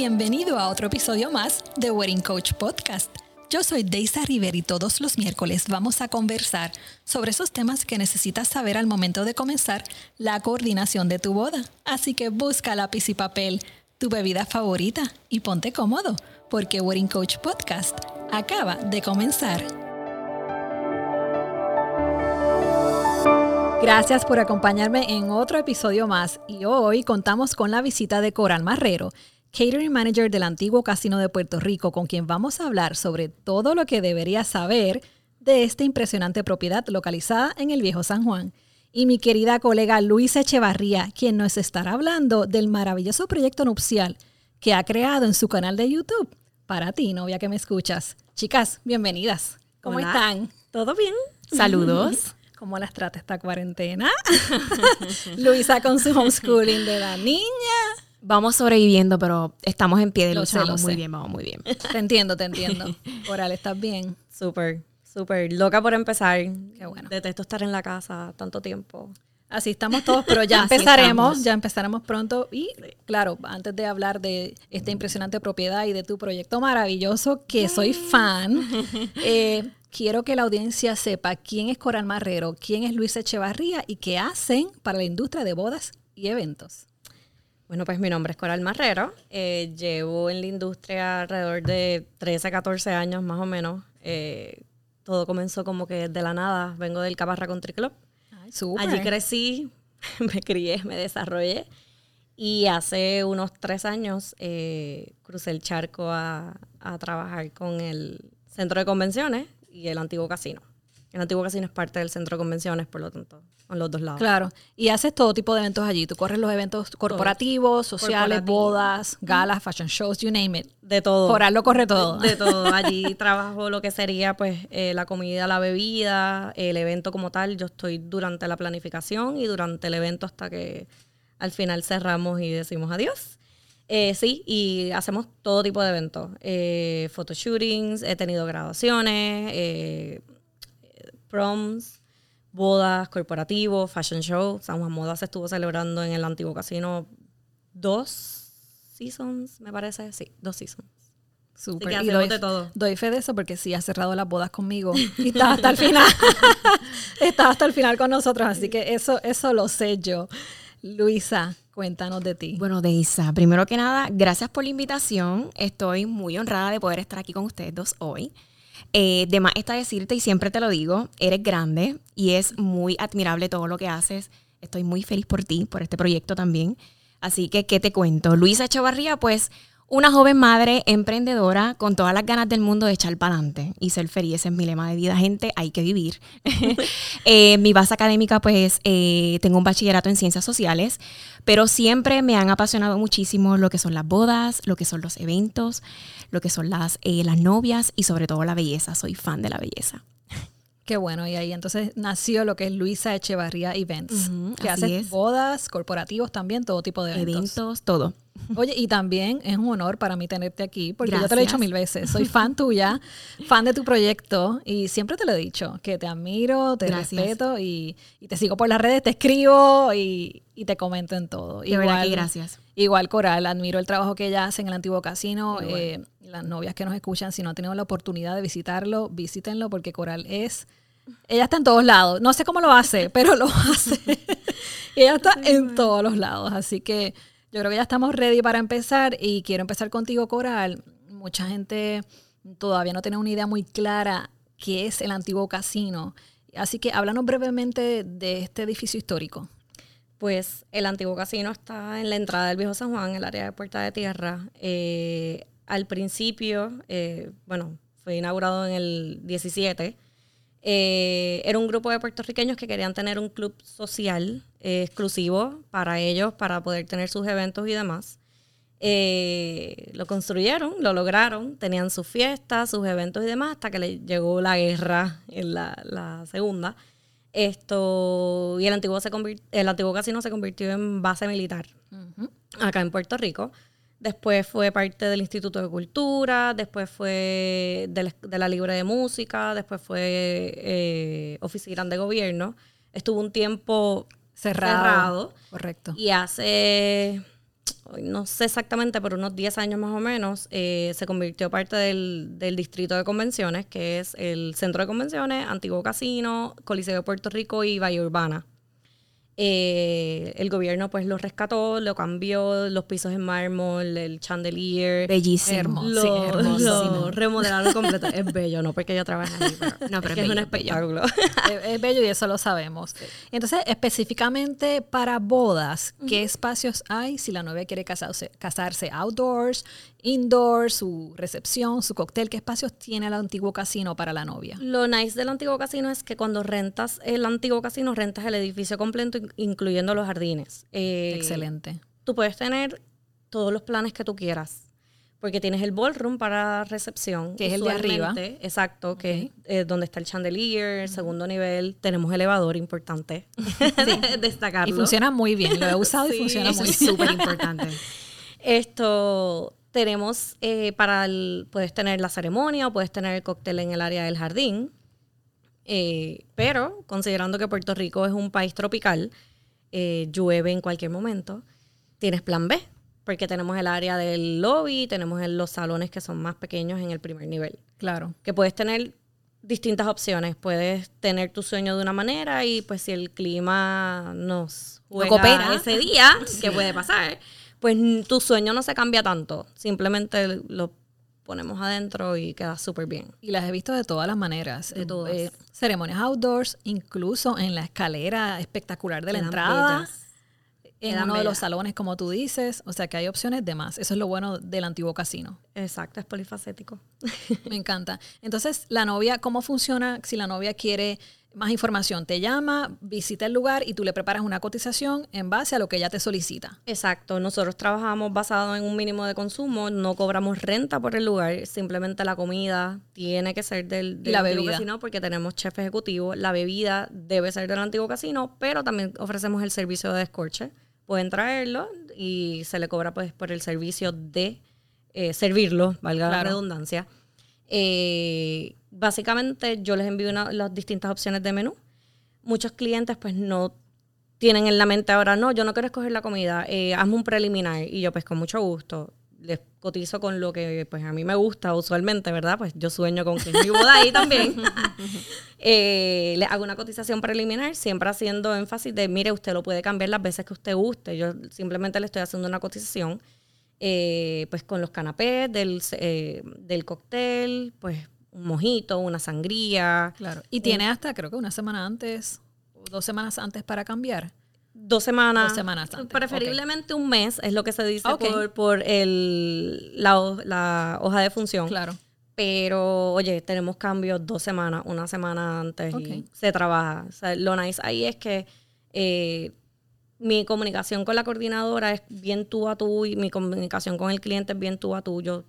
Bienvenido a otro episodio más de Wedding Coach Podcast. Yo soy Deisa River y todos los miércoles vamos a conversar sobre esos temas que necesitas saber al momento de comenzar la coordinación de tu boda. Así que busca lápiz y papel, tu bebida favorita y ponte cómodo, porque Wedding Coach Podcast acaba de comenzar. Gracias por acompañarme en otro episodio más y hoy contamos con la visita de Coral Marrero catering manager del antiguo Casino de Puerto Rico, con quien vamos a hablar sobre todo lo que deberías saber de esta impresionante propiedad localizada en el Viejo San Juan. Y mi querida colega Luisa Echevarría, quien nos estará hablando del maravilloso proyecto nupcial que ha creado en su canal de YouTube. Para ti, novia que me escuchas. Chicas, bienvenidas. ¿Cómo están? ¿Todo bien? Saludos. ¿Cómo las trata esta cuarentena? Luisa con su homeschooling de la niña. Vamos sobreviviendo, pero estamos en pie de lucha. Vamos muy bien, vamos muy bien. Te entiendo, te entiendo. Coral, ¿estás bien? Súper, súper. Loca por empezar. Qué bueno. Detesto estar en la casa tanto tiempo. Así estamos todos, pero ya empezaremos, ya empezaremos pronto. Y claro, antes de hablar de esta impresionante propiedad y de tu proyecto maravilloso, que soy fan, eh, quiero que la audiencia sepa quién es Coral Marrero, quién es Luis Echevarría y qué hacen para la industria de bodas y eventos. Bueno, pues mi nombre es Coral Marrero. Eh, llevo en la industria alrededor de 13, 14 años más o menos. Eh, todo comenzó como que de la nada. Vengo del Caparra Country Club. Allí crecí, me crié, me desarrollé. Y hace unos tres años eh, crucé el charco a, a trabajar con el centro de convenciones y el antiguo casino. El antiguo casino es parte del centro de convenciones, por lo tanto, en los dos lados. Claro. Y haces todo tipo de eventos allí. Tú corres los eventos corporativos, sociales, bodas, galas, fashion shows, you name it. De todo. Coral lo corre todo. De, todo. Allí trabajo lo que sería pues eh, la comida, la bebida, el evento como tal. Yo estoy durante la planificación y durante el evento hasta que al final cerramos y decimos adiós. Eh, sí, y hacemos todo tipo de eventos. Eh, photoshootings, he tenido graduaciones, eh, proms, bodas, corporativos, fashion show. San Juan Moda se estuvo celebrando en el antiguo casino dos seasons, me parece. Sí, dos seasons. Súper. Y doy, de todo. doy fe de eso porque sí ha cerrado las bodas conmigo y está hasta el final. está hasta el final con nosotros, así que eso, eso lo sé yo. Luisa, cuéntanos de ti. Bueno, Deisa, primero que nada, gracias por la invitación. Estoy muy honrada de poder estar aquí con ustedes dos hoy. Eh, de más está decirte, y siempre te lo digo, eres grande y es muy admirable todo lo que haces. Estoy muy feliz por ti, por este proyecto también. Así que, ¿qué te cuento? Luisa Echevarría, pues una joven madre emprendedora con todas las ganas del mundo de echar para adelante y ser feliz. Ese es mi lema de vida, gente, hay que vivir. Eh, mi base académica, pues eh, tengo un bachillerato en ciencias sociales, pero siempre me han apasionado muchísimo lo que son las bodas, lo que son los eventos, lo que son las, eh, las novias y sobre todo la belleza. Soy fan de la belleza. Qué bueno, y ahí entonces nació lo que es Luisa Echevarría Events, que hace bodas, corporativos también, todo tipo de eventos. Eventos, todo. Oye, y también es un honor para mí tenerte aquí, porque yo te lo he dicho mil veces, soy fan tuya, fan de tu proyecto, y siempre te lo he dicho, que te admiro, te respeto, y, te sigo por las redes, te escribo y, te comento en todo. De igual, que gracias. Igual Coral, admiro el trabajo que ella hace en el antiguo casino. Eh, las novias que nos escuchan, si no han tenido la oportunidad de visitarlo, visítenlo porque Coral es ella está en todos lados. No sé cómo lo hace, pero lo hace. ella está en todos los lados. Así que yo creo que ya estamos ready para empezar y quiero empezar contigo, Coral. Mucha gente todavía no tiene una idea muy clara qué es el antiguo casino. Así que háblanos brevemente de este edificio histórico. Pues el antiguo casino está en la entrada del Viejo San Juan, en el área de Puerta de Tierra. Eh, al principio, eh, bueno, fue inaugurado en el 17 eh, era un grupo de puertorriqueños que querían tener un club social eh, exclusivo para ellos, para poder tener sus eventos y demás. Eh, lo construyeron, lo lograron, tenían sus fiestas, sus eventos y demás, hasta que le llegó la guerra en la, segunda. Esto, y el antiguo, se el antiguo casino se convirtió en base militar acá en Puerto Rico. Después fue parte del Instituto de Cultura, después fue de la, Libre de Música, después fue eh, oficina de gobierno. Estuvo un tiempo cerrado. Correcto. Y hace no sé exactamente, pero unos 10 años más o menos, eh, se convirtió parte del, del, distrito de convenciones, que es el centro de convenciones, antiguo casino, Coliseo de Puerto Rico y Bahía Urbana. Eh, el gobierno pues lo rescató, lo cambió, los pisos en mármol, el chandelier. Bellísimo. Lo, sí, hermosísimo. remodelaron completo. es bello, no porque yo trabajo ahí, pero, no, pero es, es, un espectáculo. es, es, bello y eso lo sabemos. Entonces, específicamente para bodas, ¿qué espacios hay si la novia quiere casarse, casarse outdoors, indoors, su recepción, su cóctel? ¿Qué espacios tiene el antiguo casino para la novia? Lo nice del antiguo casino es que cuando rentas el antiguo casino, rentas el edificio completo incluyendo los jardines. Eh, Excelente. Tú puedes tener todos los planes que tú quieras. Porque tienes el ballroom para recepción. Que es el de arriba. Exacto, que es donde está el chandelier, el segundo nivel. Tenemos elevador importante. Sí. Destacarlo. Y funciona muy bien. Lo he usado sí, y funciona muy bien. súper importante. Esto, tenemos eh, para el, puedes tener la ceremonia o puedes tener el cóctel en el área del jardín. Eh, pero considerando que Puerto Rico es un país tropical, eh, llueve en cualquier momento, tienes plan B, porque tenemos el área del lobby, tenemos el, los salones que son más pequeños en el primer nivel. Claro. Que puedes tener distintas opciones. Puedes tener tu sueño de una manera y pues si el clima nos juega no coopera. ese día, sí. que puede pasar, pues tu sueño no se cambia tanto. Simplemente lo ponemos adentro y queda súper bien. Y las he visto de todas las maneras. De todas. Eh, ceremonias outdoors, incluso en la escalera espectacular de la entrada. Bellas. En uno bellas. de los salones, como tú dices. O sea que hay opciones de más. Eso es lo bueno del antiguo casino. Exacto, es polifacético. Me encanta. Entonces, la novia, ¿cómo funciona si la novia quiere más información. Te llama, visita el lugar y tú le preparas una cotización en base a lo que ella te solicita. Exacto. Nosotros trabajamos basado en un mínimo de consumo, no cobramos renta por el lugar, simplemente la comida tiene que ser del, del la bebida. casino porque tenemos chef ejecutivo. La bebida debe ser del antiguo casino, pero también ofrecemos el servicio de descorche. Pueden traerlo y se le cobra pues por el servicio de eh, servirlo, valga claro. la redundancia. Eh, básicamente yo les envío una, las distintas opciones de menú. Muchos clientes pues no tienen en la mente ahora, no, yo no quiero escoger la comida, eh, hazme un preliminar. Y yo pues con mucho gusto les cotizo con lo que pues a mí me gusta usualmente, ¿verdad? Pues yo sueño con que es mi boda ahí también. eh, le hago una cotización preliminar, siempre haciendo énfasis de, mire, usted lo puede cambiar las veces que usted guste. Yo simplemente le estoy haciendo una cotización. Eh, pues con los canapés del, eh, del cóctel, pues un mojito, una sangría. Claro. Y tiene hasta, creo que una semana antes, dos semanas antes para cambiar. Dos semanas. Dos semanas antes. Preferiblemente okay. un mes, es lo que se dice okay. por, por el, la, la, hoja de función. Claro. Pero, oye, tenemos cambios dos semanas, una semana antes okay. y se trabaja. O sea, lo nice ahí es que eh, mi comunicación con la coordinadora es bien tú a tú y mi comunicación con el cliente es bien tú a tú. Yo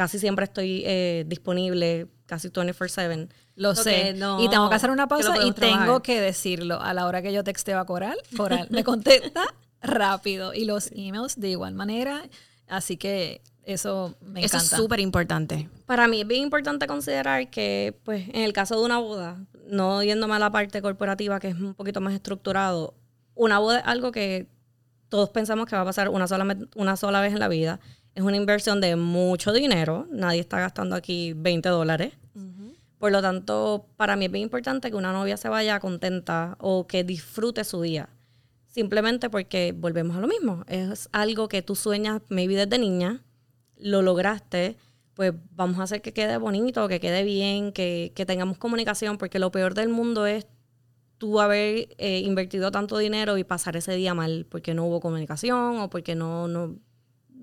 casi siempre estoy eh, disponible, casi 24/7. Lo sé. No, y tengo que hacer una pausa y trabajar. tengo que decirlo. A la hora que yo texteo a Coral, Coral me contesta rápido. Y los emails de igual manera. Así que eso me encanta. Eso es súper importante. Para mí es bien importante considerar que, pues, en el caso de una boda, no yéndome a la parte corporativa, que es un poquito más estructurado, una boda es algo que todos pensamos que va a pasar una sola, una sola vez en la vida. Es una inversión de mucho dinero. Nadie está gastando aquí 20 dólares. Uh -huh. Por lo tanto, para mí es bien importante que una novia se vaya contenta o que disfrute su día. Simplemente porque volvemos a lo mismo. Es algo que tú sueñas, maybe desde niña, lo lograste, pues vamos a hacer que quede bonito, que quede bien, que, que tengamos comunicación, porque lo peor del mundo es tú haber eh, invertido tanto dinero y pasar ese día mal porque no hubo comunicación o porque no, no,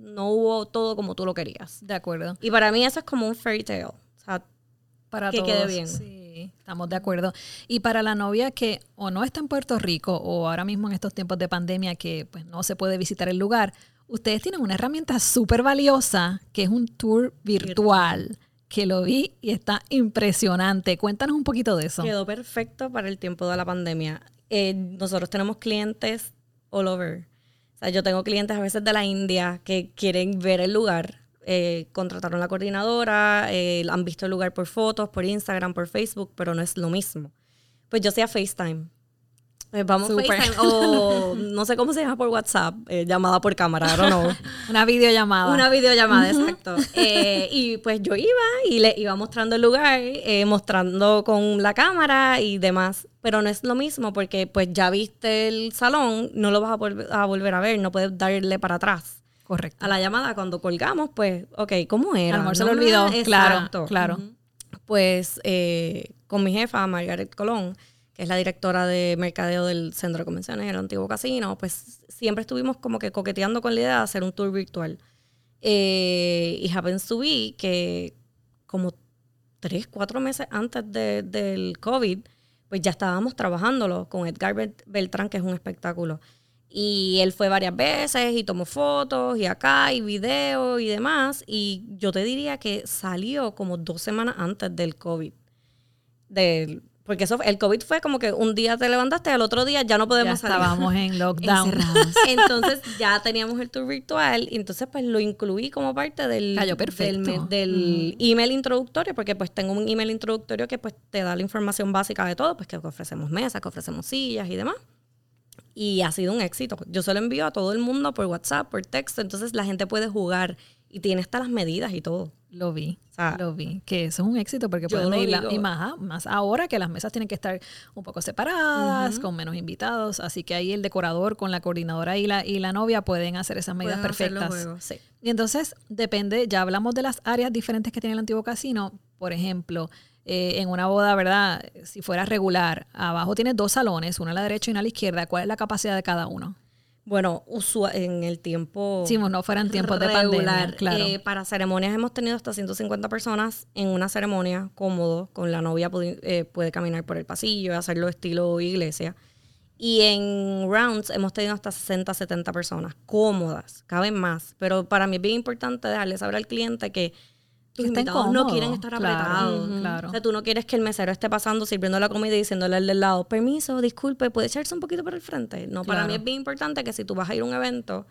no hubo todo como tú lo querías. De acuerdo. Y para mí eso es como un fairy tale. O sea, para que todos, quede bien. Sí, estamos de acuerdo. Y para la novia que o no está en Puerto Rico o ahora mismo en estos tiempos de pandemia que pues no se puede visitar el lugar, ustedes tienen una herramienta súper valiosa que es un tour virtual. que lo vi y está impresionante. Cuéntanos un poquito de eso. Quedó perfecto para el tiempo de la pandemia. Eh, nosotros tenemos clientes all over. O sea, yo tengo clientes a veces de la India que quieren ver el lugar. Eh, contrataron la coordinadora, eh, han visto el lugar por fotos, por Instagram, por Facebook, pero no es lo mismo. Pues yo hacía FaceTime. Eh, vamos FaceTime o no sé cómo se llama por WhatsApp, eh, llamada por cámara, I no Una videollamada. Una videollamada, exacto. Eh, y pues yo iba y le iba mostrando el lugar, mostrando con la cámara y demás. Pero no es lo mismo porque pues ya viste el salón, no lo vas a, a volver a ver, no puedes darle para atrás. Correcto. A la llamada cuando colgamos, pues, ok, ¿cómo era? A lo mejor se lo olvidó, claro, claro. Pues con mi jefa, Margaret Colón, que es la directora de mercadeo del Centro de Convenciones, el antiguo casino, pues siempre estuvimos como que coqueteando con la idea de hacer un tour virtual. Eh, y happens to que como tres, cuatro meses antes del COVID, pues ya estábamos trabajándolo con Edgar Beltrán, que es un espectáculo. Y él fue varias veces y tomó fotos y acá y videos y demás. Y yo te diría que salió como dos semanas antes del COVID. Del, porque eso, el COVID fue como que un día te levantaste, al otro día ya no podemos ya Estábamos en lockdown. entonces ya teníamos el tour virtual y entonces pues lo incluí como parte del, del, mm. email introductorio, porque pues tengo un email introductorio que pues te da la información básica de todo, pues que ofrecemos mesas, que ofrecemos sillas y demás. Y ha sido un éxito. Yo se lo envío a todo el mundo por WhatsApp, por texto, entonces la gente puede jugar y tiene hasta las medidas y todo. Lo vi, lo vi. Que eso es un éxito porque pueden ir y más, más ahora que las mesas tienen que estar un poco separadas, con menos invitados. Así que ahí el decorador con la coordinadora y la, y la novia pueden hacer esas medidas perfectas. Y entonces depende, ya hablamos de las áreas diferentes que tiene el antiguo casino. Por ejemplo, eh, en una boda, ¿verdad? Si fuera regular, abajo tiene dos salones, uno a la derecha y uno a la izquierda. ¿Cuál es la capacidad de cada uno? Bueno, en el tiempo. Sí, no fueran tiempos de pandemia, claro. Eh, para ceremonias hemos tenido hasta 150 personas en una ceremonia cómodo, con la novia puede, eh, puede caminar por el pasillo, hacerlo estilo iglesia. Y en rounds hemos tenido hasta 60, 70 personas cómodas, caben más. Pero para mí es bien importante dejarle saber al cliente que tus invitados no quieren estar apretados. O sea, tú no quieres que el mesero esté pasando, sirviendo la comida y diciéndole al del lado, permiso, disculpe, ¿puede echarse un poquito por el frente? No, para mí es bien importante que si tú vas a ir a un evento,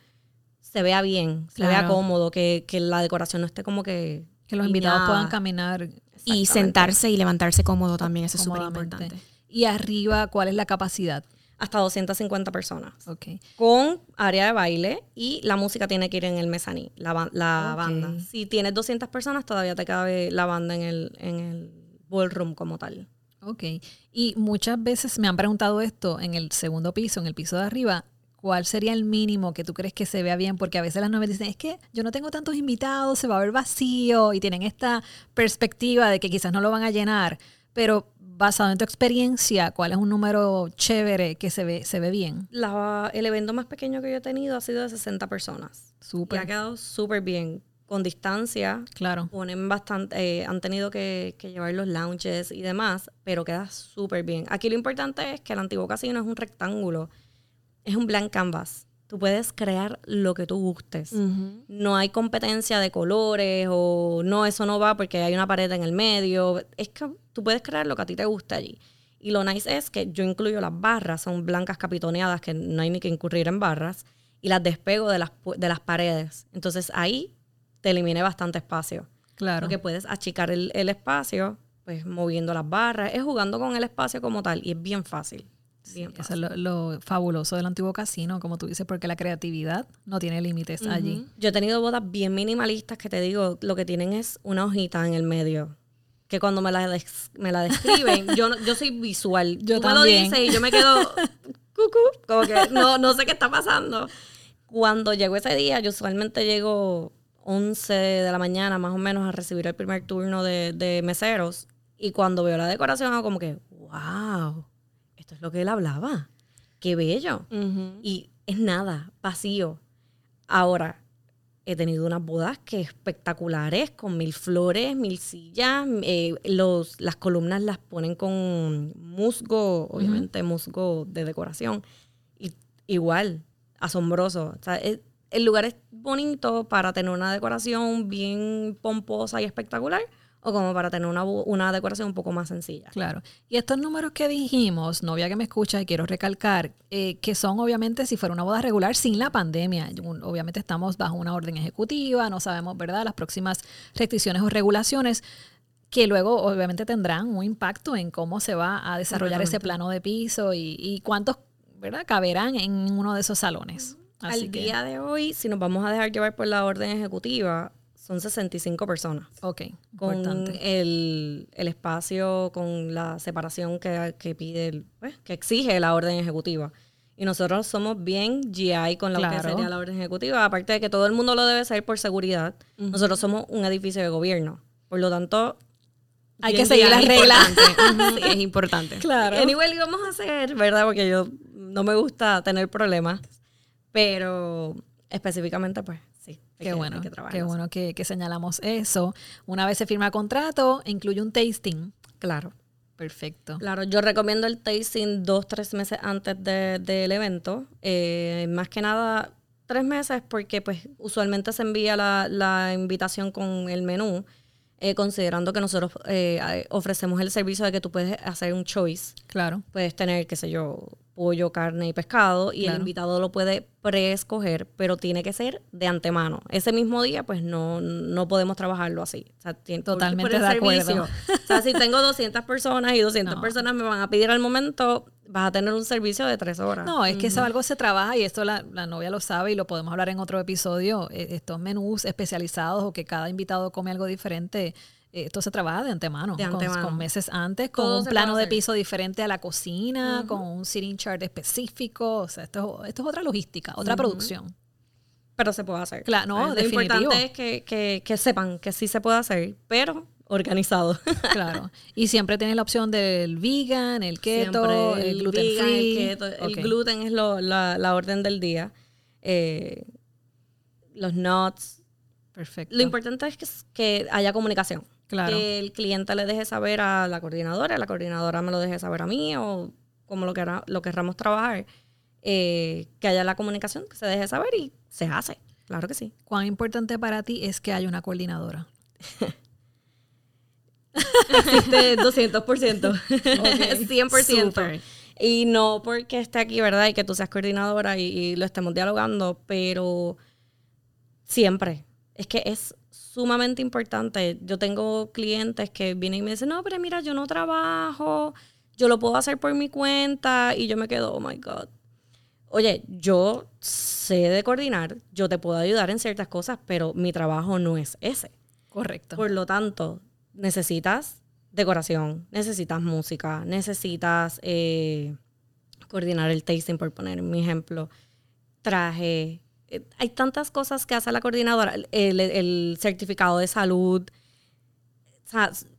se vea bien, se vea cómodo, que, la decoración no esté como que... Que los invitados puedan caminar. Y sentarse y levantarse cómodo también, eso es súper importante. Y arriba, ¿cuál es la capacidad? Hasta 250 personas. Okay. Con área de baile y la música tiene que ir en el mezaní, la, la banda. Si tienes 200 personas, todavía te cabe la banda en el, en el ballroom como tal. Ok. Y muchas veces me han preguntado esto en el segundo piso, en el piso de arriba. ¿Cuál sería el mínimo que tú crees que se vea bien? Porque a veces las novias dicen, es que yo no tengo tantos invitados, se va a ver vacío y tienen esta perspectiva de que quizás no lo van a llenar. Pero basado en tu experiencia, ¿cuál es un número chévere que se ve, se ve bien? el evento más pequeño que yo he tenido ha sido de 60 personas. Súper. Y ha quedado súper bien. Con distancia. Claro. Ponen bastante, eh, han tenido que, llevar los lounges y demás, pero queda súper bien. Aquí lo importante es que el antiguo casino es un rectángulo. Es un blank canvas. Tú puedes crear lo que tú gustes. No hay competencia de colores o no, eso no va porque hay una pared en el medio. Es que tú puedes crear lo que a ti te guste allí. Y lo nice es que yo incluyo las barras, son blancas capitoneadas que no hay ni que incurrir en barras, y las despego de las, de las paredes. Entonces ahí te elimine bastante espacio. Claro. Porque puedes achicar el, el espacio, pues moviendo las barras, es jugando con el espacio como tal, y es bien fácil eso es lo, fabuloso del antiguo casino, como tú dices, porque la creatividad no tiene límites allí. Yo he tenido bodas bien minimalistas que te digo, lo que tienen es una hojita en el medio. Que cuando me la, me la describen, yo, yo soy visual. Yo tú también. me lo dices y yo me quedo cucú, como que no, no sé qué está pasando. Cuando llegó ese día, yo usualmente llego 11 de la mañana más o menos a recibir el primer turno de, de meseros. Y cuando veo la decoración, hago como que, wow esto es lo que él hablaba. Qué bello. Y es nada, vacío. Ahora, he tenido unas bodas que espectaculares, con mil flores, mil sillas. Eh, los, las columnas las ponen con musgo, obviamente musgo de decoración. Y, igual, asombroso. el lugar es bonito para tener una decoración bien pomposa y espectacular o como para tener una, decoración un poco más sencilla. Claro. Y estos números que dijimos, novia que me escucha y quiero recalcar, eh, que son obviamente si fuera una boda regular sin la pandemia. Obviamente estamos bajo una orden ejecutiva, no sabemos, ¿verdad?, las próximas restricciones o regulaciones que luego obviamente tendrán un impacto en cómo se va a desarrollar ese plano de piso y, cuántos ¿verdad? Caberán en uno de esos salones. Al día de hoy, si nos vamos a dejar llevar por la orden ejecutiva, son 65 personas. Ok. Con el, espacio, con la separación que, pide, pues, que exige la orden ejecutiva. Y nosotros somos bien GI con lo que sería la orden ejecutiva. Aparte de que todo el mundo lo debe ser por seguridad, nosotros somos un edificio de gobierno. Por lo tanto, hay que seguir las reglas. es importante. Claro. Anyway, lo vamos a hacer, ¿verdad? Porque yo no me gusta tener problemas. Pero específicamente, pues Qué bueno, que qué bueno que, señalamos eso. Una vez se firma contrato, incluye un tasting. Claro. Perfecto. Claro, yo recomiendo el tasting dos, tres meses antes del evento. Eh, más que nada, tres meses porque pues usualmente se envía la, la invitación con el menú eh, considerando que nosotros eh, ofrecemos el servicio de que tú puedes hacer un choice. Claro. Puedes tener, qué sé yo, pollo, carne y pescado y el invitado lo puede preescoger, pero tiene que ser de antemano. Ese mismo día, pues no, no podemos trabajarlo así. Totalmente de acuerdo. O sea, si tengo 200 personas y 200 personas me van a pedir al momento, vas a tener un servicio de tres horas. No, es que eso algo se trabaja y esto la, la, novia lo sabe y lo podemos hablar en otro episodio. E, estos menús especializados o que cada invitado come algo diferente, eh, esto se trabaja de antemano, Con, meses antes, con un plano de piso diferente a la cocina, con un sitting chart específico. O sea, esto, esto es otra logística, otra producción. Pero se puede hacer. Claro, no, Lo importante es que, que, que sepan que sí se puede hacer, pero organizado. claro. Y siempre tienes la opción del vegan, el keto, el, gluten free. El, gluten es la, orden del día. Eh, los nuts. Perfecto. Lo importante es que, que, haya comunicación. Claro. Que el cliente le deje saber a la coordinadora, la coordinadora me lo deje saber a mí o como lo, que lo querramos trabajar. Eh, que haya la comunicación, que se deje saber y se hace. Claro que sí. ¿Cuán importante para ti es que haya una coordinadora? Existe 200%. 100%. Y no porque esté aquí, ¿verdad? Y que tú seas coordinadora y, lo estemos dialogando, pero siempre. Es que es sumamente importante. Yo tengo clientes que vienen y me dicen, no, pero mira, yo no trabajo, yo lo puedo hacer por mi cuenta. Y yo me quedo, oh my God. Oye, yo sé de coordinar, yo te puedo ayudar en ciertas cosas, pero mi trabajo no es ese. Correcto. Por lo tanto, necesitas decoración, necesitas música, necesitas eh, coordinar el tasting, por poner mi ejemplo, traje. Eh, hay tantas cosas que hace la coordinadora, el, certificado de salud,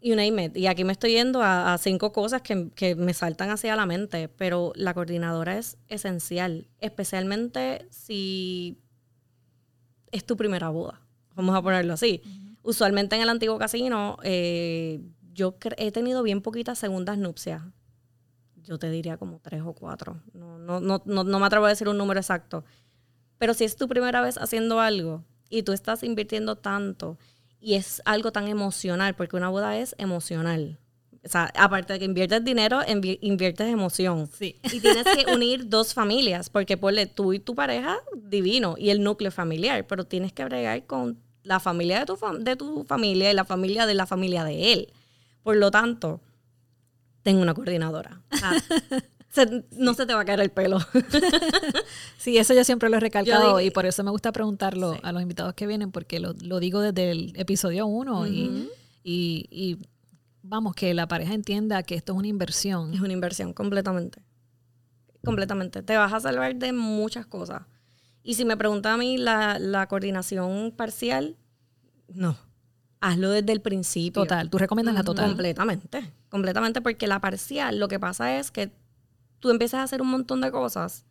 you name it. Y aquí me estoy yendo a, cinco cosas que, que, me saltan hacia la mente, pero la coordinadora es esencial, especialmente si es tu primera boda. Vamos a ponerlo así usualmente en el antiguo casino, eh, yo he tenido bien poquitas segundas nupcias. Yo te diría como tres o cuatro. No, no, no, no, me atrevo a decir un número exacto. Pero si es tu primera vez haciendo algo y tú estás invirtiendo tanto y es algo tan emocional, porque una boda es emocional. O sea, aparte de que inviertes dinero, inviertes emoción. Sí. Y tienes que unir dos familias, porque ponle tú y tu pareja, divino, y el núcleo familiar, pero tienes que bregar con la familia de tu, de tu familia y la familia de la familia de él. Por lo tanto, tengo una coordinadora. no se te va a caer el pelo. sí, eso yo siempre lo he recalcado y por eso me gusta preguntarlo a los invitados que vienen, porque lo, digo desde el episodio 1 y, y, vamos, que la pareja entienda que esto es una inversión. Es una inversión, completamente. Completamente. Te vas a salvar de muchas cosas. Y si me pregunta a mí la, coordinación parcial, no. Hazlo desde el principio. Total, tú recomiendas la total. Completamente, completamente, porque la parcial, lo que pasa es que tú empiezas a hacer un montón de cosas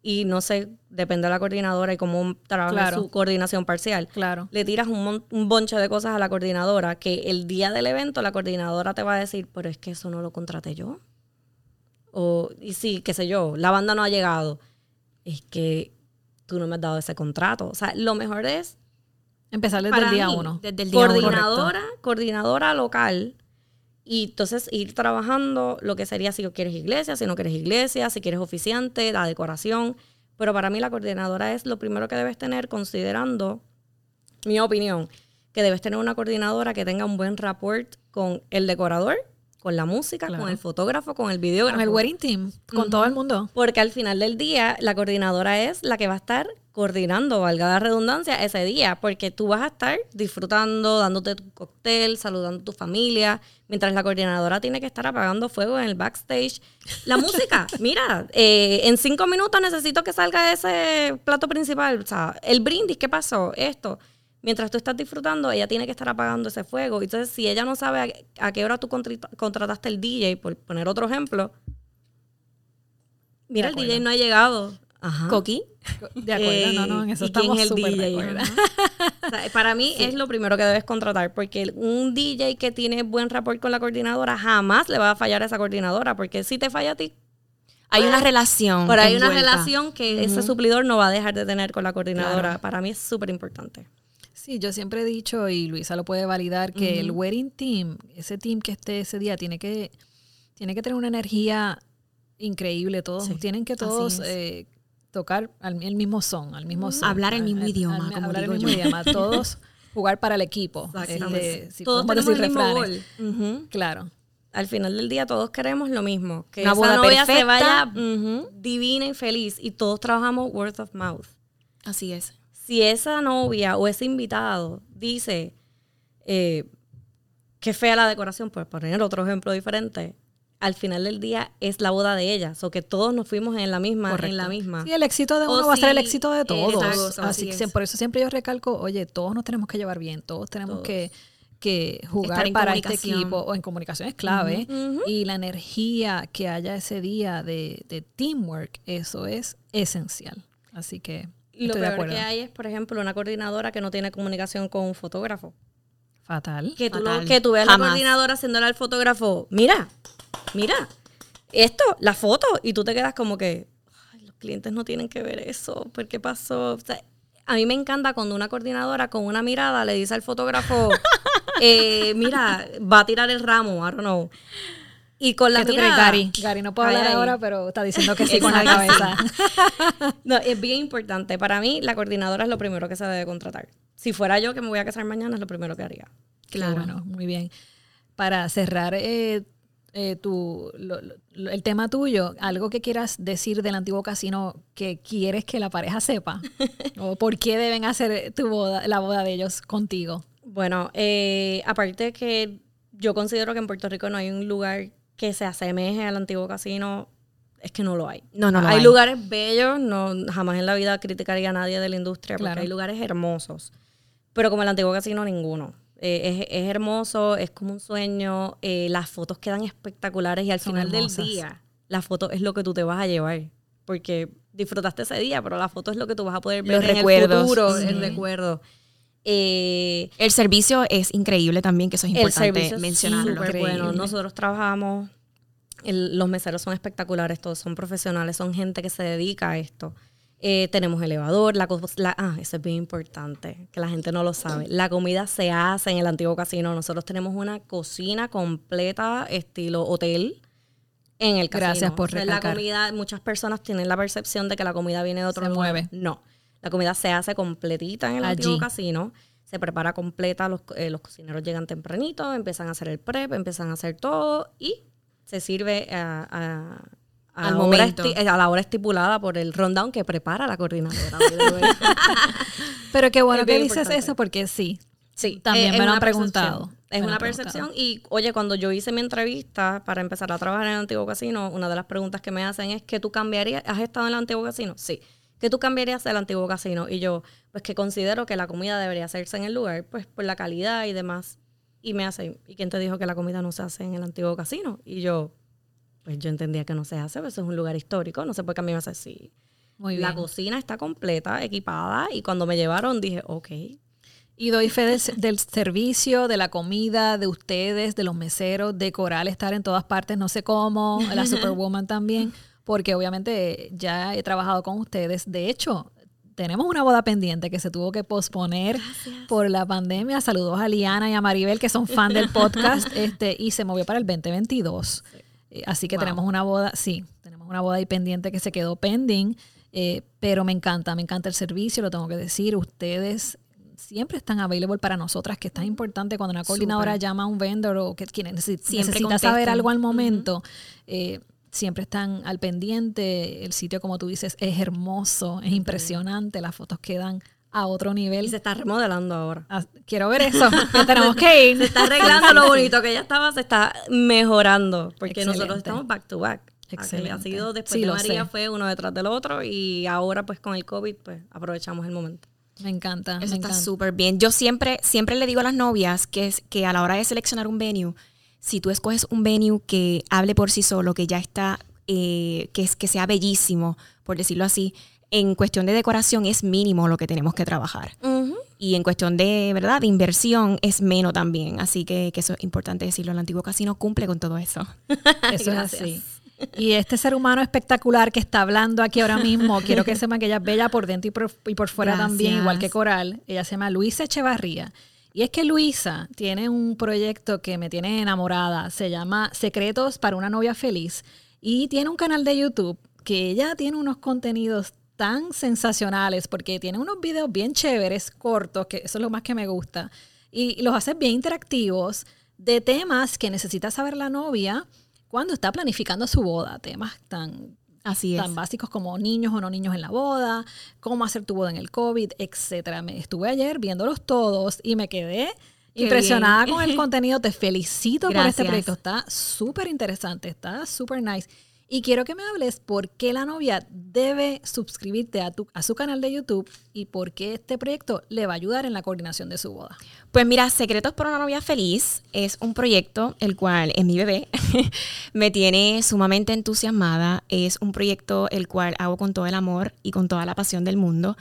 y no sé, depende de la coordinadora y cómo trabaja su coordinación parcial. Claro. Le tiras un, un bonche de cosas a la coordinadora que el día del evento la coordinadora te va a decir, pero es que eso no lo contraté yo. O, y sí, qué sé yo, la banda no ha llegado. Es que tú no me has dado ese contrato. O sea, lo mejor es... Empezar desde el día uno. Desde el día coordinadora, coordinadora local. Y entonces ir trabajando lo que sería si quieres iglesia, si no quieres iglesia, si quieres oficiante, la decoración. Pero para mí la coordinadora es lo primero que debes tener considerando, mi opinión, que debes tener una coordinadora que tenga un buen rapport con el decorador, con la música, con el fotógrafo, con el videógrafo. Con el wedding team, con todo el mundo. Porque al final del día, la coordinadora es la que va a estar coordinando, valga la redundancia, ese día, porque tú vas a estar disfrutando, dándote tu cóctel, saludando a tu familia, mientras la coordinadora tiene que estar apagando fuego en el backstage. La música, mira, eh, en cinco minutos necesito que salga ese plato principal, o sea, el brindis, ¿qué pasó? Esto. Mientras tú estás disfrutando, ella tiene que estar apagando ese fuego. Entonces, si ella no sabe a, qué hora tú contrataste el DJ, por poner otro ejemplo, mira, el DJ no ha llegado. Ajá. Coqui. De acuerdo, no, no, en eso estamos súper de para mí es lo primero que debes contratar, porque un DJ que tiene buen rapport con la coordinadora jamás le va a fallar a esa coordinadora, porque si te falla a ti, hay una relación. Pero hay una relación que ese suplidor no va a dejar de tener con la coordinadora. Para mí es súper importante. Sí, yo siempre he dicho, y Luisa lo puede validar, que el wedding team, ese team que esté ese día, tiene que, tiene que tener una energía increíble. Todos tienen que todos tocar al, el mismo son, al mismo son. Hablar el mismo idioma, como hablar el mismo idioma, todos jugar para el equipo. Este, todos tenemos el mismo gol. Claro. Al final del día todos queremos lo mismo, que Una esa novia se vaya divina y feliz y todos trabajamos word of mouth. Así es. Si esa novia o ese invitado dice eh, que fea la decoración, por poner otro ejemplo diferente, al final del día es la boda de ella, o que todos nos fuimos en la misma, en la misma. Sí, el éxito de uno va a ser el éxito de todos. así, que por eso siempre yo recalco, oye, todos nos tenemos que llevar bien, todos tenemos que jugar para este equipo o en comunicación es clave y la energía que haya ese día de, de teamwork, eso es esencial. Así que lo peor que hay es, por ejemplo, una coordinadora que no tiene comunicación con un fotógrafo. Fatal. Que tú, que tú veas a la coordinadora haciéndole al fotógrafo, mira, mira, esto, la foto, y tú te quedas como que, los clientes no tienen que ver eso, ¿por qué pasó? a mí me encanta cuando una coordinadora con una mirada le dice al fotógrafo, eh, mira, va a tirar el ramo, I don't know. Y con la ¿Qué mirada, Gary? Gary no puedo hablar ahora, pero está diciendo que sí con la cabeza. no, es bien importante. Para mí, la coordinadora es lo primero que se debe contratar. Si fuera yo que me voy a casar mañana, es lo primero que haría. Claro. Bueno, muy bien. Para cerrar eh, eh, tu, el tema tuyo, algo que quieras decir del antiguo casino que quieres que la pareja sepa, o por qué deben hacer tu boda, la boda de ellos contigo. Bueno, eh, aparte que yo considero que en Puerto Rico no hay un lugar que se asemeje al antiguo casino, es que no lo hay. No, no, hay, lugares bellos, no jamás en la vida criticaría a nadie de la industria, porque hay lugares hermosos, pero como el antiguo casino ninguno. Eh, es, hermoso, es como un sueño, eh, las fotos quedan espectaculares y al final del día la foto es lo que tú te vas a llevar, porque disfrutaste ese día, pero la foto es lo que tú vas a poder ver en el futuro, el recuerdo. Eh, el servicio es increíble también, que eso es importante mencionarlo. bueno. Nosotros trabajamos, los meseros son espectaculares, todos son profesionales, son gente que se dedica a esto. Eh, tenemos elevador, la, la, ah, eso es bien importante, que la gente no lo sabe. La comida se hace en el antiguo casino. Nosotros tenemos una cocina completa, estilo hotel, en el casino. Gracias por recalcar. La comida, muchas personas tienen la percepción de que la comida viene de otro se lugar. mueve. No, la comida se hace completita en el antiguo casino. Se prepara completa, los, eh, los cocineros llegan tempranito, empiezan a hacer el prep, empiezan a hacer todo y se sirve a a, Al la momento. Hora a la hora estipulada por el rundown que prepara la coordinadora. Pero qué bueno que dices eso porque sí. Sí, también me lo han preguntado. Es una percepción y, oye, cuando yo hice mi entrevista para empezar a trabajar en el antiguo casino, una de las preguntas que me hacen es que tú cambiarías, ¿has estado en el antiguo casino? Sí. ¿Qué tú cambiarías del antiguo casino? Y yo, pues que considero que la comida debería hacerse en el lugar, pues por la calidad y demás. Y me hacen, ¿y quién te dijo que la comida no se hace en el antiguo casino? Y yo, pues yo entendía que no se hace, eso es un lugar histórico, no se puede cambiar así. Muy bien. La cocina está completa, equipada, y cuando me llevaron dije, ok. Y doy fe del, servicio, de la comida, de ustedes, de los meseros, de Coral estar en todas partes, no sé cómo, la Superwoman también, porque obviamente ya he trabajado con ustedes. De hecho, tenemos una boda pendiente que se tuvo que posponer por la pandemia. Saludos a Liana y a Maribel, que son fan del podcast, este, y se movió para el 2022. Eh, así que tenemos una boda, sí, tenemos una boda ahí pendiente que se quedó pending, eh, pero me encanta, me encanta el servicio, lo tengo que decir. Ustedes siempre están available para nosotras, que es tan importante cuando una coordinadora llama a un vendor o que quiere, necesita saber algo al momento. Eh, siempre están al pendiente. El sitio, como tú dices, es hermoso, es impresionante. Las fotos quedan a otro nivel. Y se está remodelando ahora. Ah, quiero ver eso. tenemos que ir. Se está arreglando lo bonito que ya estaba, se está mejorando. Porque nosotros estamos back to back. Excelente. Ha sido después de María fue uno detrás del otro y ahora pues con el COVID pues aprovechamos el momento. Me encanta. Eso está súper bien. Yo siempre, siempre le digo a las novias que, es, que a la hora de seleccionar un venue, si tú escoges un venue que hable por sí solo, que ya está, eh, que, es, que sea bellísimo, por decirlo así, en cuestión de decoración es mínimo lo que tenemos que trabajar. Y en cuestión de, ¿verdad? De inversión es menos también. Así que, que, eso es importante decirlo. El antiguo casino cumple con todo eso. eso es así. Y este ser humano espectacular que está hablando aquí ahora mismo, quiero que sepan que ella es bella por dentro y por, fuera también, igual que Coral. Ella se llama Luisa Echevarría. Y es que Luisa tiene un proyecto que me tiene enamorada, se llama Secretos para una novia feliz. Y tiene un canal de YouTube que ella tiene unos contenidos tan sensacionales porque tiene unos videos bien chéveres, cortos, que eso es lo más que me gusta. Y los hace bien interactivos de temas que necesita saber la novia cuando está planificando su boda, temas tan, Así tan básicos como niños o no niños en la boda, cómo hacer tu boda en el COVID, etcétera. Me estuve ayer viéndolos todos y me quedé impresionada con el contenido. Te felicito por este proyecto. Está súper interesante, está súper nice. Y quiero que me hables por qué la novia debe suscribirte a, su canal de YouTube y por qué este proyecto le va a ayudar en la coordinación de su boda. Pues mira, Secretos por una novia feliz es un proyecto el cual es mi bebé, me tiene sumamente entusiasmada, es un proyecto el cual hago con todo el amor y con toda la pasión del mundo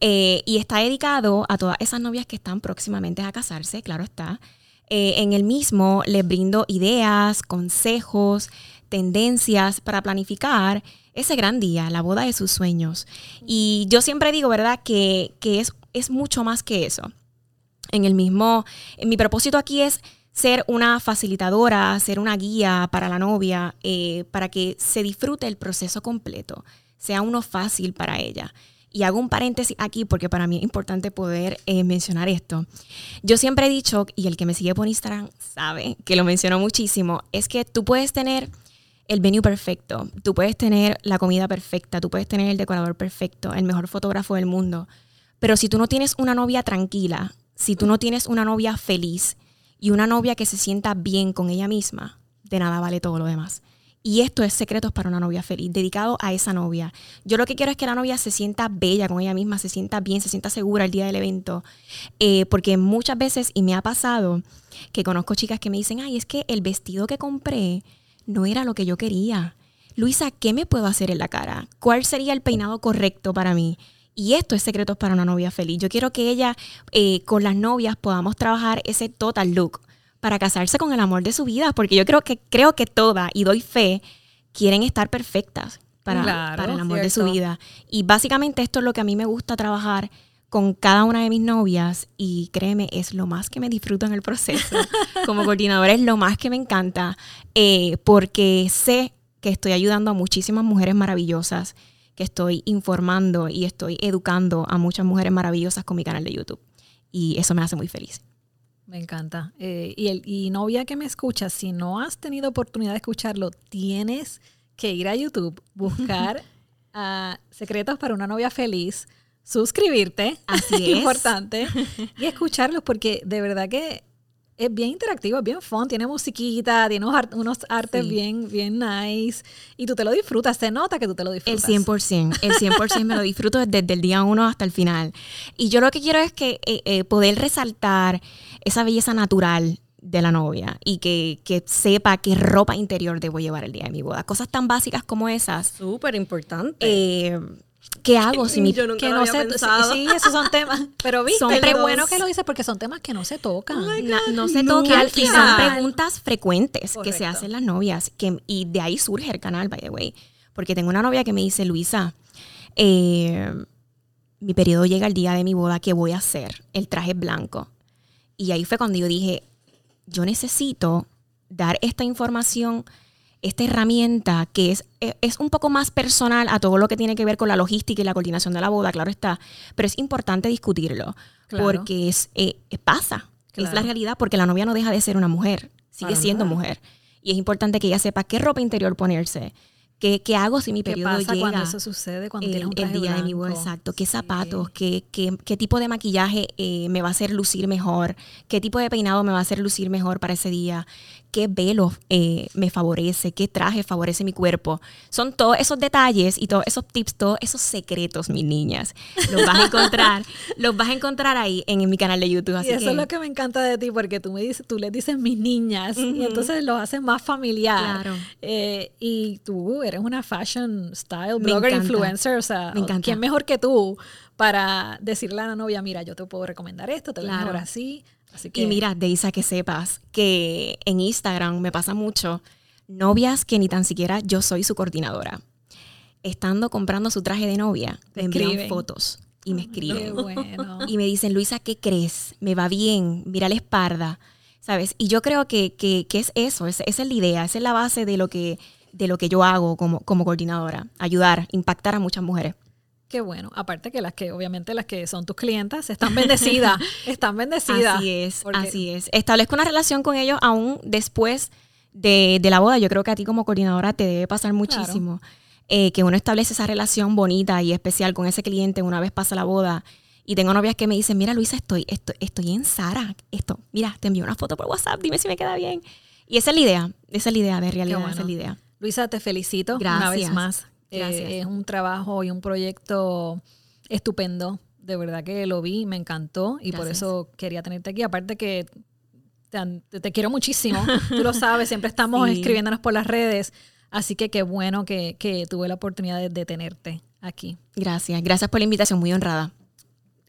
eh, y está dedicado a todas esas novias que están próximamente a casarse, claro está. Eh, en el mismo les brindo ideas, consejos, tendencias para planificar ese gran día, la boda de sus sueños. Y yo siempre digo, ¿verdad?, que, es, es mucho más que eso. En el mismo, mi propósito aquí es ser una facilitadora, ser una guía para la novia, eh, para que se disfrute el proceso completo, sea uno fácil para ella. Y hago un paréntesis aquí porque para mí es importante poder eh, mencionar esto. Yo siempre he dicho, y el que me sigue por Instagram sabe que lo menciono muchísimo, es que tú puedes tener el venue perfecto, tú puedes tener la comida perfecta, tú puedes tener el decorador perfecto, el mejor fotógrafo del mundo, pero si tú no tienes una novia tranquila, si tú no tienes una novia feliz y una novia que se sienta bien con ella misma, de nada vale todo lo demás. Y esto es Secretos para una novia feliz, dedicado a esa novia. Yo lo que quiero es que la novia se sienta bella con ella misma, se sienta bien, se sienta segura el día del evento. Eh, porque muchas veces, y me ha pasado, que conozco chicas que me dicen, ay, es que el vestido que compré no era lo que yo quería. Luisa, ¿qué me puedo hacer en la cara? ¿Cuál sería el peinado correcto para mí? Y esto es Secretos para una novia feliz. Yo quiero que ella, eh, con las novias, podamos trabajar ese total look para casarse con el amor de su vida, porque yo creo que, creo que todas, y doy fe, quieren estar perfectas para, para el amor de su vida. Y básicamente esto es lo que a mí me gusta trabajar con cada una de mis novias y créeme, es lo más que me disfruto en el proceso. Como coordinadora es lo más que me encanta eh, porque sé que estoy ayudando a muchísimas mujeres maravillosas, que estoy informando y estoy educando a muchas mujeres maravillosas con mi canal de YouTube. Y eso me hace muy feliz. Me encanta. Eh, y, el, y novia que me escucha, si no has tenido oportunidad de escucharlo, tienes que ir a YouTube, buscar a Secretos para una novia feliz suscribirte, así es importante, y escucharlos porque de verdad que es bien interactivo, es bien fun, tiene musiquita, tiene unos, artes bien, bien nice y tú te lo disfrutas, se nota que tú te lo disfrutas. El 100%, el 100% me lo disfruto desde el día uno hasta el final. Y yo lo que quiero es que eh, eh, poder resaltar esa belleza natural de la novia y que, que, sepa qué ropa interior debo llevar el día de mi boda. Cosas tan básicas como esas. Súper importante. Eh, ¿Qué hago si mi Yo nunca que no sé, sí, esos son temas, pero viste, son qué bueno que lo dices porque son temas que no se tocan. Oh no, se tocan y son preguntas frecuentes que se hacen las novias que, y de ahí surge el canal, by the way. Porque tengo una novia que me dice, Luisa, eh, mi periodo llega el día de mi boda, ¿qué voy a hacer? El traje blanco. Y ahí fue cuando yo dije, yo necesito dar esta información esta herramienta que es, e, es un poco más personal a todo lo que tiene que ver con la logística y la coordinación de la boda, claro está, pero es importante discutirlo, porque es, eh, pasa, es la realidad, porque la novia no deja de ser una mujer, sigue siendo mujer. Y es importante que ella sepa qué ropa interior ponerse, ¿Qué, ¿Qué, hago si mi periodo ¿Qué pasa cuando eso sucede? Cuando el, tienes un día de mi boda, exacto. ¿Qué zapatos? Qué, qué, qué, tipo de maquillaje eh, me va a hacer lucir mejor? ¿Qué tipo de peinado me va a hacer lucir mejor para ese día? Qué velo eh, me favorece, qué traje favorece mi cuerpo. Son todos esos detalles y todos esos tips, todos esos secretos, mis niñas. Los vas a encontrar, los vas a encontrar ahí en, mi canal de YouTube. y eso es lo que me encanta de ti, porque tú me dices, tú les dices mis niñas, y entonces lo haces más familiar. Claro. Eh, y tú eres una fashion style blogger influencer, o sea, ¿quién mejor que tú para decirle a la novia, mira, yo te puedo recomendar esto, te lo mejor así? Y mira, Deisa, que sepas que en Instagram me pasa mucho novias que ni tan siquiera yo soy su coordinadora. Estando comprando su traje de novia, me envían fotos y me escriben. Y me dicen, Luisa, ¿qué crees? Me va bien, mira la espalda, ¿sabes? Y yo creo que, que, es eso, esa es la idea, esa es la base de lo que, de lo que yo hago como, como coordinadora, ayudar, impactar a muchas mujeres. Qué bueno. Aparte que las que, obviamente, las que son tus clientas están bendecidas. están bendecidas. Así es, así es. Establezco una relación con ellos aún después de, la boda. Yo creo que a ti como coordinadora te debe pasar muchísimo. Eh, que uno establece esa relación bonita y especial con ese cliente una vez pasa la boda. Y tengo novias que me dicen, mira Luisa, estoy, estoy, estoy en Sara. Esto, mira, te envío una foto por WhatsApp, dime si me queda bien. Y esa es la idea, esa es la idea de realidad, esa es la idea. Luisa, te felicito una vez más. Eh, es un trabajo y un proyecto estupendo. De verdad que lo vi, me encantó y por eso quería tenerte aquí. Aparte que te, quiero muchísimo, tú lo sabes, siempre estamos escribiéndonos por las redes. Así que qué bueno que, tuve la oportunidad de, tenerte aquí. Gracias, gracias por la invitación, muy honrada.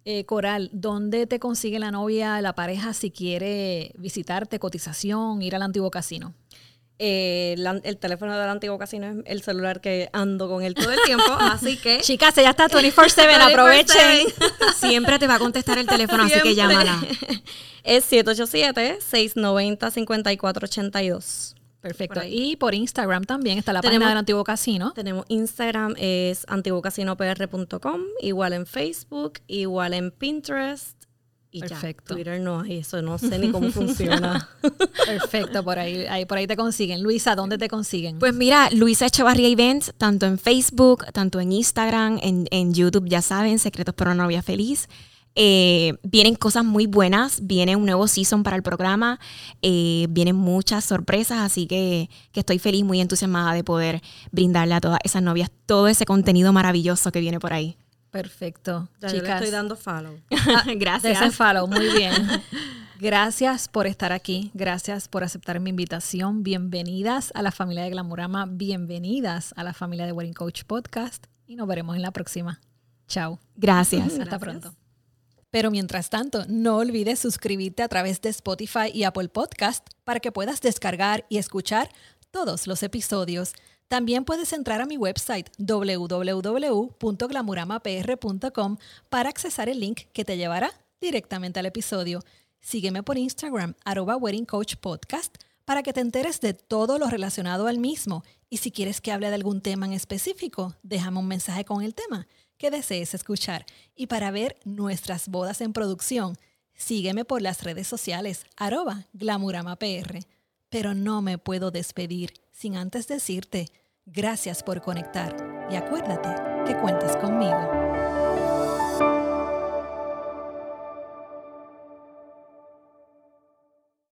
Eh, Coral, ¿dónde te consigue la novia, la pareja, si quiere visitarte, cotización, ir al antiguo casino? Eh, el teléfono del antiguo casino es el celular que ando con él todo el tiempo, así que... Chicas, ya está 24-7, aprovechen. Siempre te va a contestar el teléfono, así que llámala. Es 787-690-5482. Perfecto. Y por Instagram también está la página del Antiguo Casino. Tenemos Instagram, es antiguocasinopr.com, igual en Facebook, igual en Pinterest, Perfecto. Twitter no hay eso, no sé ni cómo funciona. Perfecto, por ahí, ahí, por ahí te consiguen. Luisa, ¿dónde te consiguen? Pues mira, Luisa Echevarría Events, tanto en Facebook, tanto en Instagram, en, en YouTube, ya saben, Secretos para una novia feliz. Eh, vienen cosas muy buenas, viene un nuevo season para el programa, eh, vienen muchas sorpresas, así que, que, estoy feliz, muy entusiasmada de poder brindarle a todas esas novias todo ese contenido maravilloso que viene por ahí. Perfecto. Ya Chicas. le estoy dando follow. Ah, gracias. Ese follow, muy bien. Gracias por estar aquí, gracias por aceptar mi invitación. Bienvenidas a la familia de Glamurama, bienvenidas a la familia de Wedding Coach Podcast y nos veremos en la próxima. Chao. Gracias. Hasta pronto. Pero mientras tanto, no olvides suscribirte a través de Spotify y Apple Podcast para que puedas descargar y escuchar todos los episodios. También puedes entrar a mi website www.glamuramapr.com para accesar el link que te llevará directamente al episodio. Sígueme por Instagram, arroba Wedding Coach Podcast, para que te enteres de todo lo relacionado al mismo. Y si quieres que hable de algún tema en específico, déjame un mensaje con el tema que desees escuchar. Y para ver nuestras bodas en producción, sígueme por las redes sociales, arroba glamuramapr. Pero no me puedo despedir sin antes decirte gracias por conectar y acuérdate que cuentas conmigo.